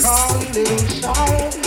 call a little sorrow.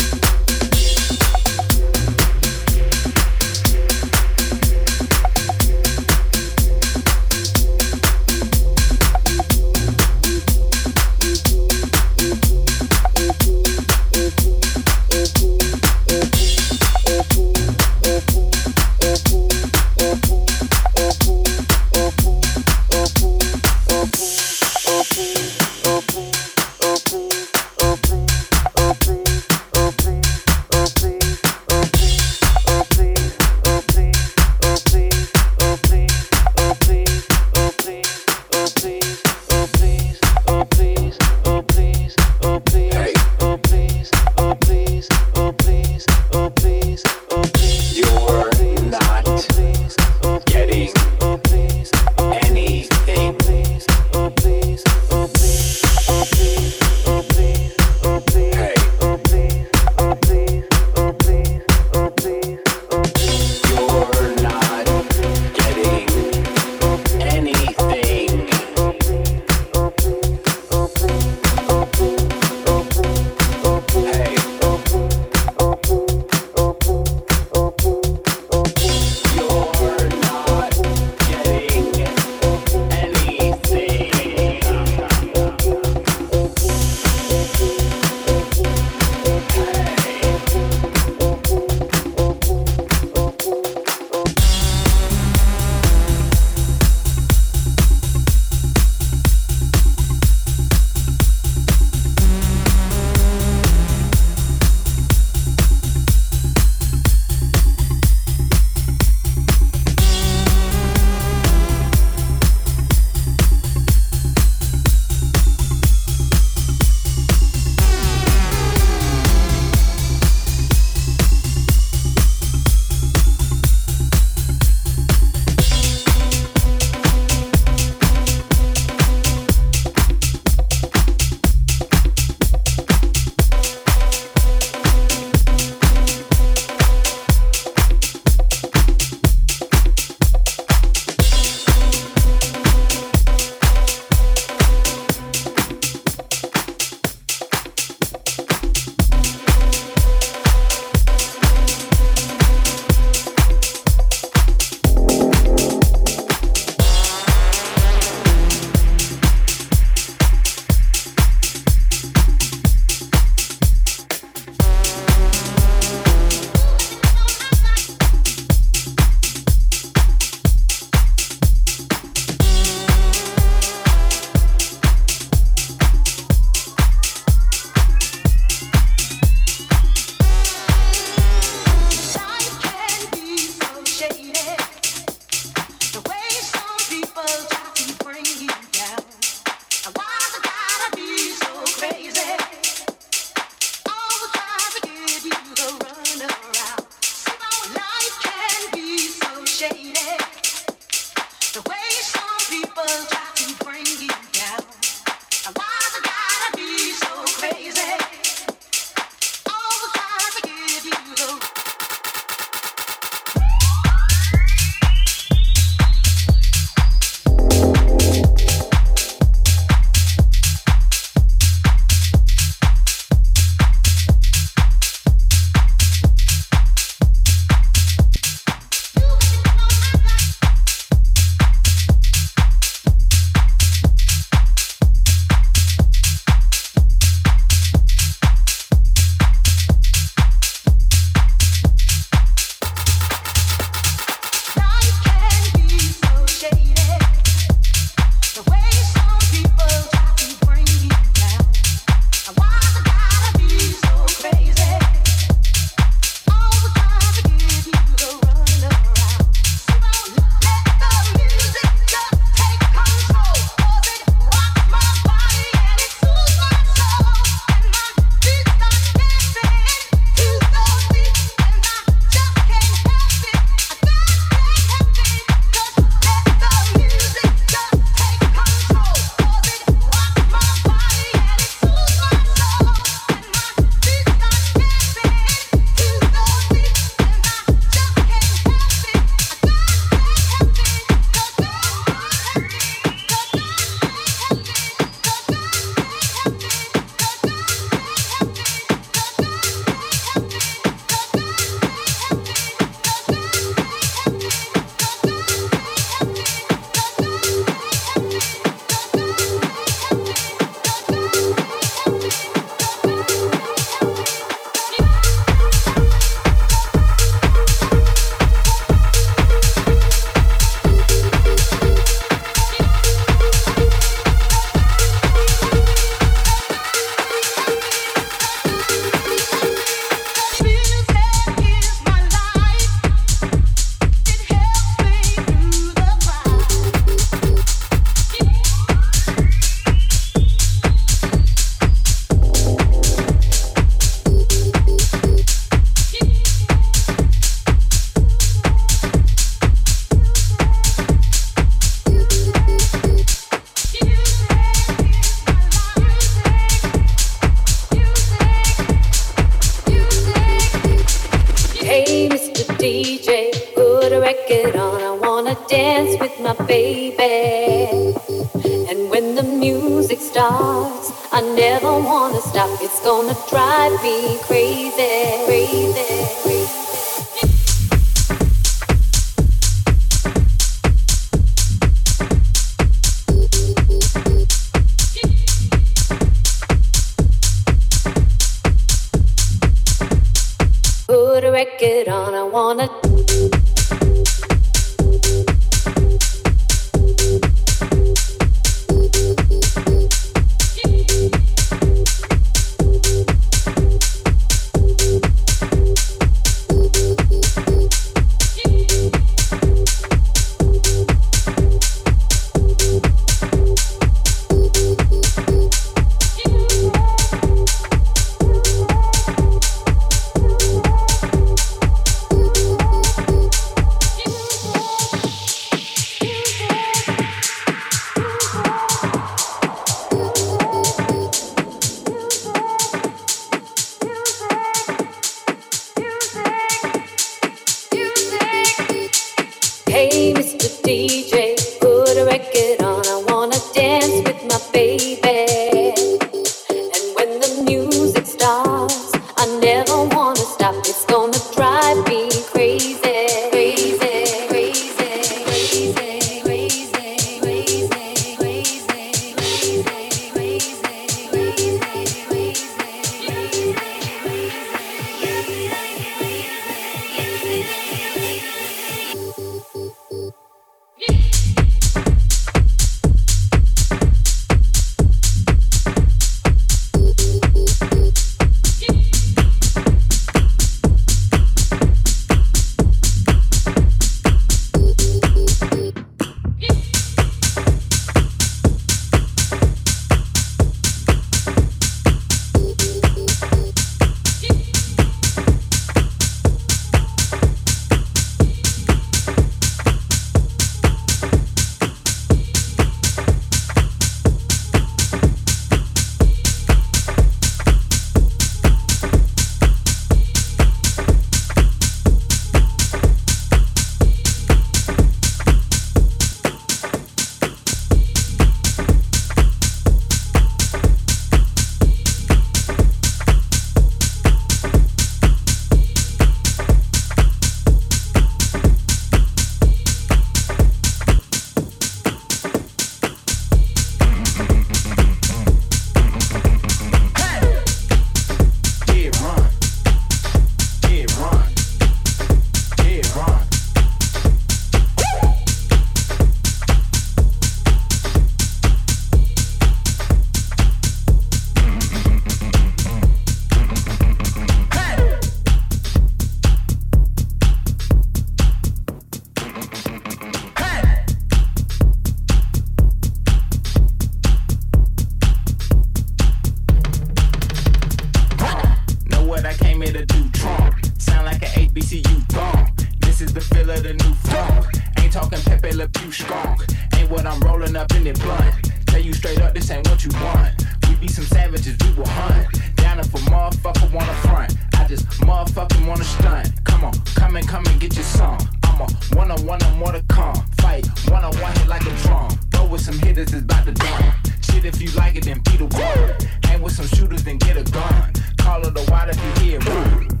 the new funk. Ain't talking Pepe Le Pew strong. Ain't what I'm rolling up in it blunt. Tell you straight up, this ain't what you want. We be some savages, we will hunt. Down if a motherfucker wanna front. I just motherfucking wanna stunt. Come on, come and come and get your song. I'm a one on one and more to come. Fight one on one hit like a drum. Go with some hitters, it's about to dawn. Shit, if you like it, then beat the one. Hang with some shooters, then get a gun. Call it a wide if you hear run.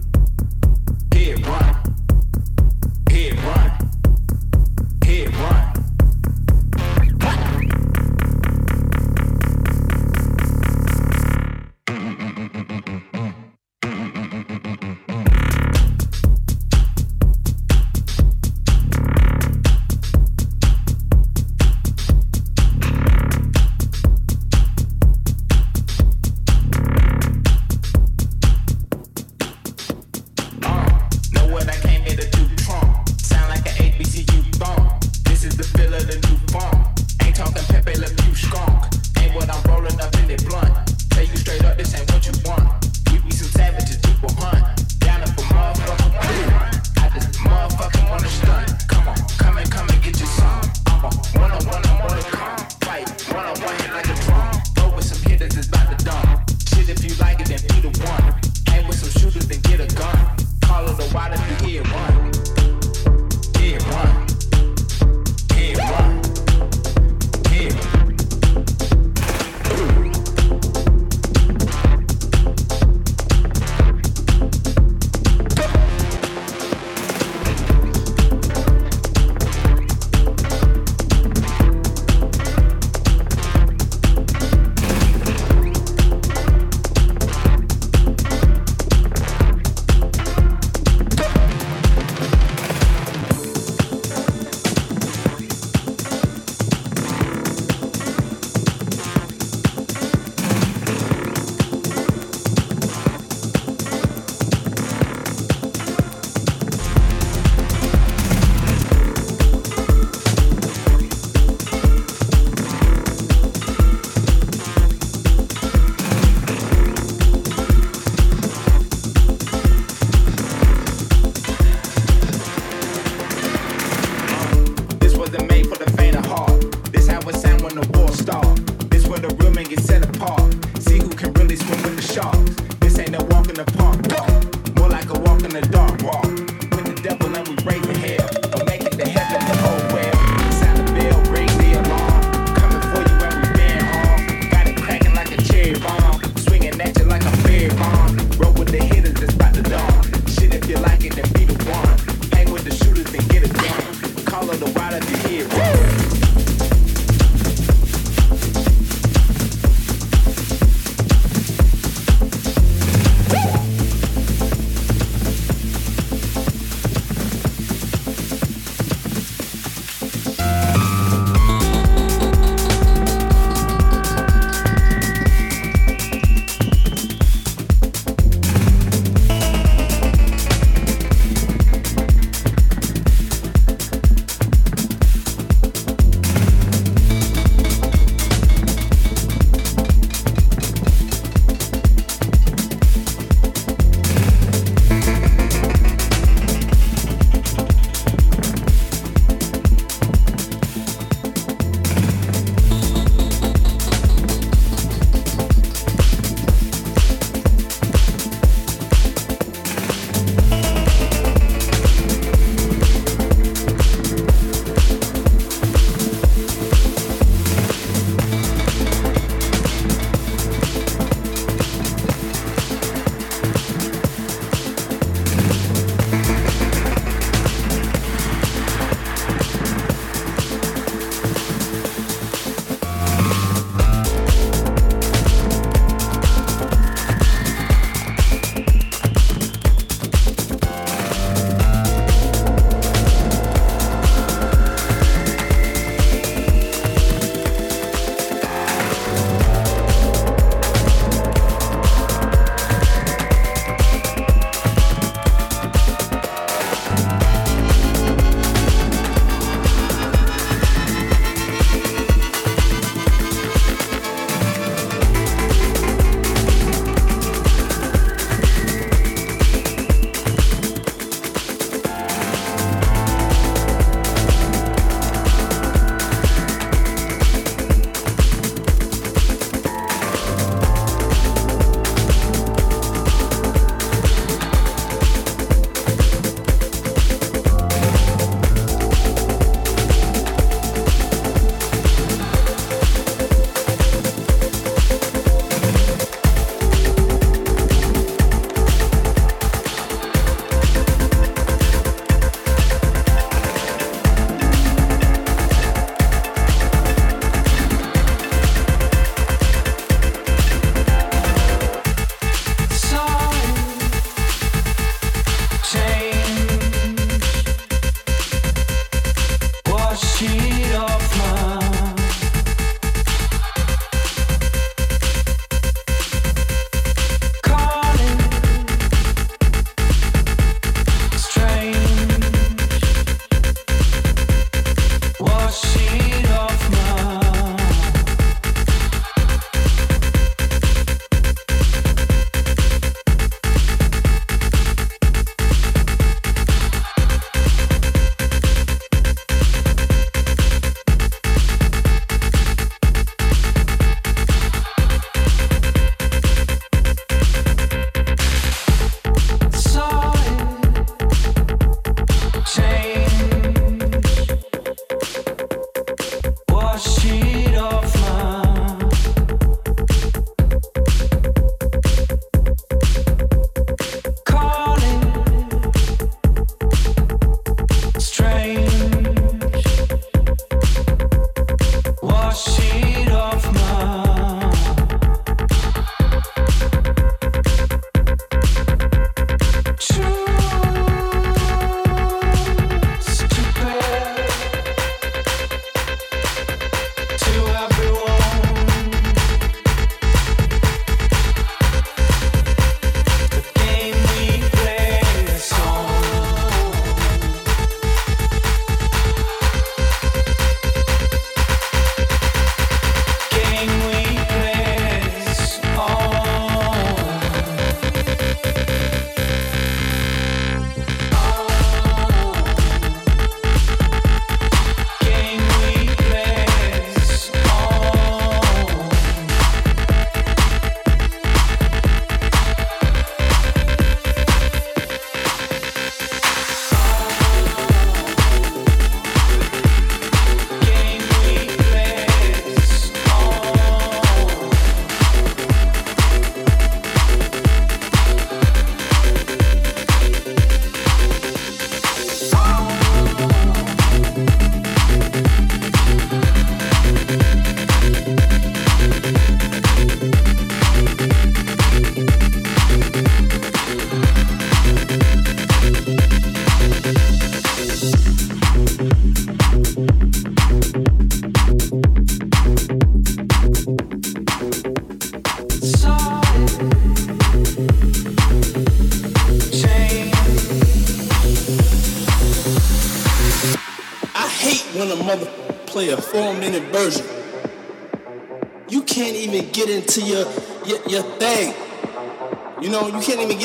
Hear run get right.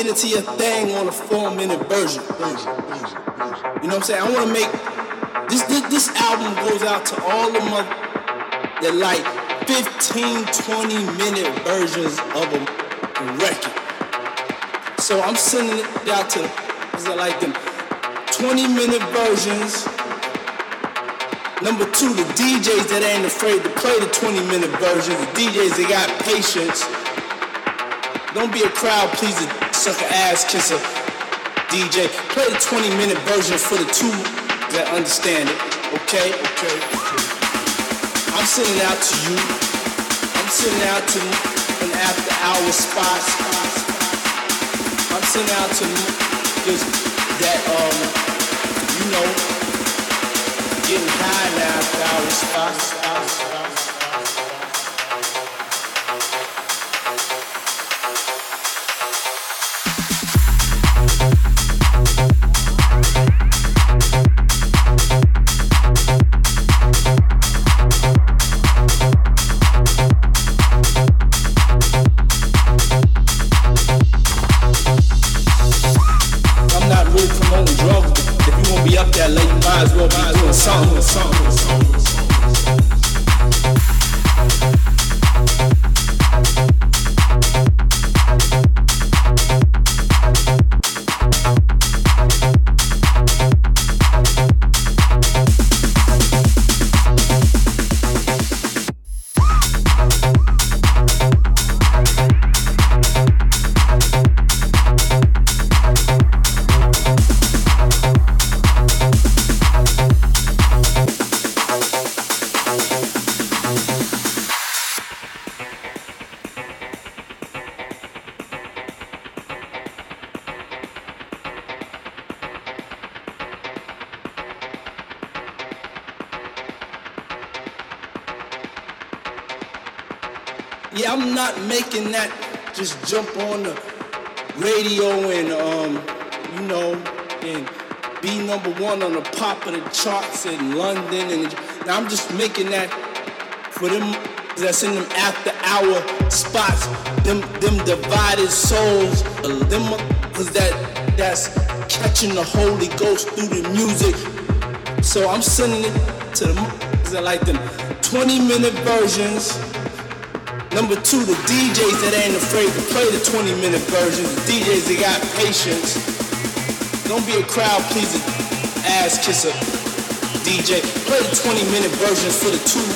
Get into your thing on a four minute version. You know what I'm saying? I want to make this, this this album goes out to all the mother that like 15, 20 minute versions of a record. So I'm sending it out to like them 20 minute versions Number two, the DJs that ain't afraid to play the 20 minute version. The DJs that got patience. Don't be a crowd pleaser, sucker ass kisser. DJ, play the 20 minute version for the two that understand it. Okay? Okay. I'm sending out to you. I'm sending out to an after hour spot. I'm sending out to just that um, you know getting high now, our response. Jump on the radio and um, you know, and be number one on the pop of the charts in London. And now I'm just making that for them that's in them after hour spots, them them divided souls, them cause that that's catching the Holy Ghost through the music. So I'm sending it to them, cause I like them 20 minute versions Number two, the DJs that ain't afraid to play the 20 minute version. The DJs that got patience. Don't be a crowd pleaser, ass kisser. DJ, play the 20 minute versions for the two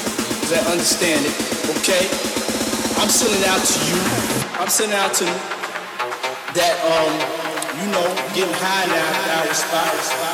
that understand it, okay? I'm sending out to you. I'm sending out to that, um, you know, getting high now, our spot.